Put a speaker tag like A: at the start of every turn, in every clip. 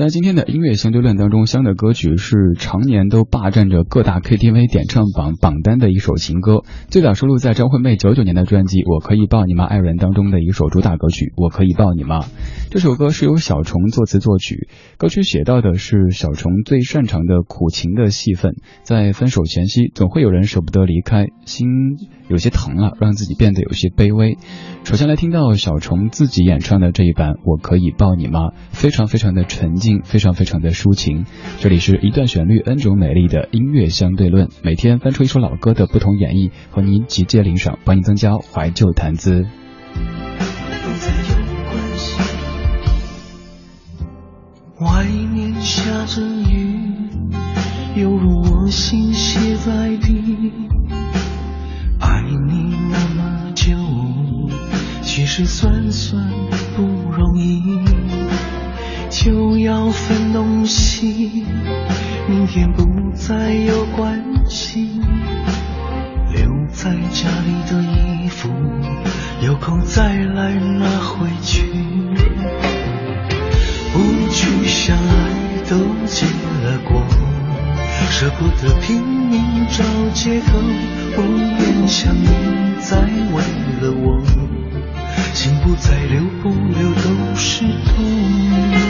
A: 在今天的音乐相对论当中，香的歌曲是常年都霸占着各大 KTV 点唱榜榜单的一首情歌，最早收录在张惠妹九九年的专辑《我可以抱你吗爱人》当中的一首主打歌曲《我可以抱你吗》。这首歌是由小虫作词作曲，歌曲写到的是小虫最擅长的苦情的戏份，在分手前夕，总会有人舍不得离开，心有些疼了，让自己变得有些卑微。首先来听到小虫自己演唱的这一版《我可以抱你吗》，非常非常的沉非常非常的抒情。这里是一段旋律 N 种美丽的音乐相对论，每天翻出一首老歌的不同演绎，和您集结领赏，帮您增加怀旧谈资。
B: 外面下着雨，犹如我心血在滴。爱你那么久，其实算算不容易。就要分东西，明天不再有关系。留在家里的衣服，有空再来拿回去。不去想爱都结了果，舍不得拼命找借口，不愿想你再为了我，心不再留不留都是痛。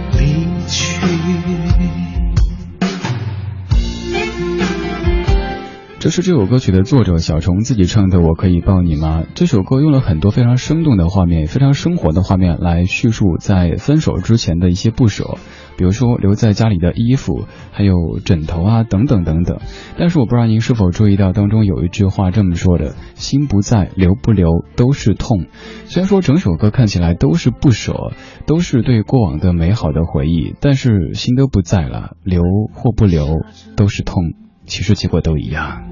A: 这是这首歌曲的作者小虫自己唱的《我可以抱你吗》。这首歌用了很多非常生动的画面，非常生活的画面来叙述在分手之前的一些不舍，比如说留在家里的衣服，还有枕头啊等等等等。但是我不知道您是否注意到当中有一句话这么说的：“心不在，留不留都是痛。”虽然说整首歌看起来都是不舍，都是对过往的美好的回忆，但是心都不在了，留或不留都是痛。其实结果都一样。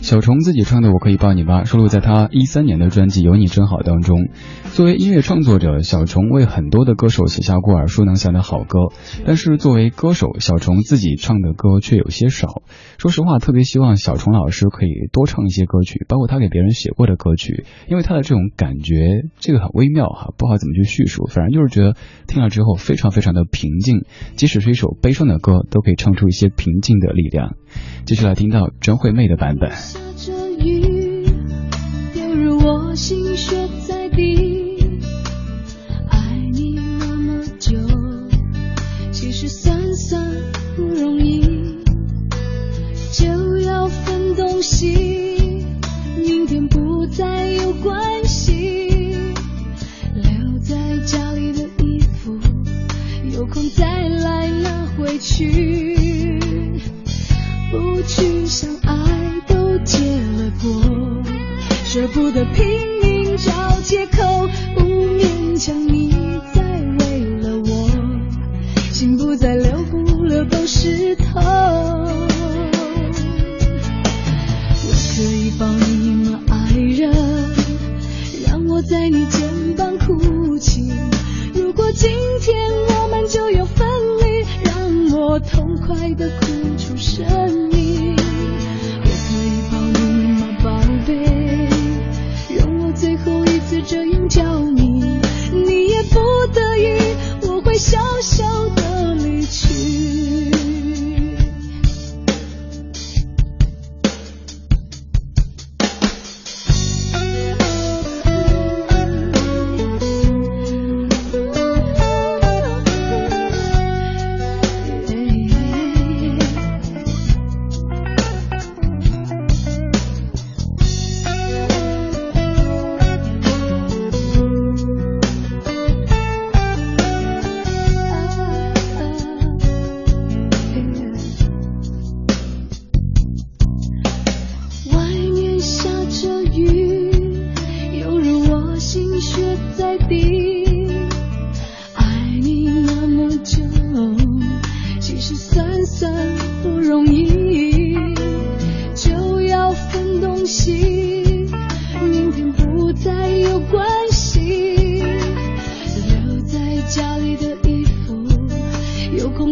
A: 小虫自己唱的《我可以抱你吗》收录在他一三年的专辑《有你真好》当中。作为音乐创作者，小虫为很多的歌手写下过耳熟能详的好歌，但是作为歌手，小虫自己唱的歌却有些少。说实话，特别希望小虫老师可以多唱一些歌曲，包括他给别人写过的歌曲，因为他的这种感觉，这个很微妙哈，不好怎么去叙述，反正就是觉得听了之后非常非常的平静，即使是一首悲伤的歌，都可以唱出一些平静的的力量。继续来听到张惠妹的版本。
C: 下着雨，犹如我心血在滴。爱你那么久，其实算算不容易。就要分东西，明天不再有关系。留在家里的衣服，有空再来拿回去。不去想爱都结了果，舍不得拼命找借口，不勉强你再为了我，心不再留不留都是痛。我可以抱你吗，爱人？让我在你肩膀哭泣。如果今天我们就要分离，让我痛快的哭出声音。我可以抱你吗，宝贝？容我最后一次这样叫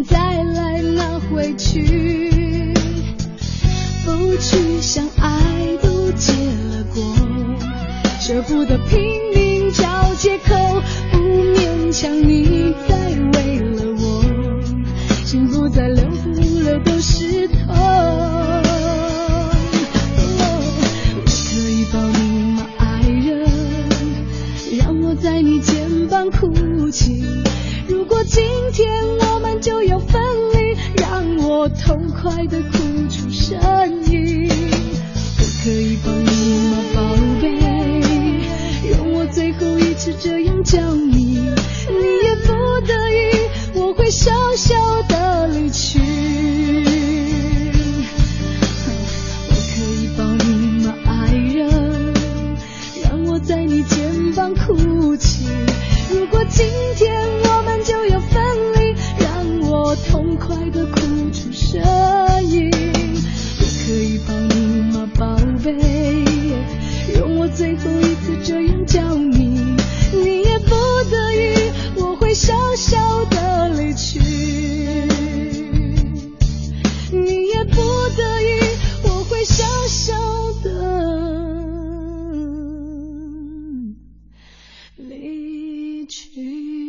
C: 再来拿回去不去想爱都结了果舍不得拼命找借口不勉强你再你小小的离去，你也不得已，我会小小的。离去。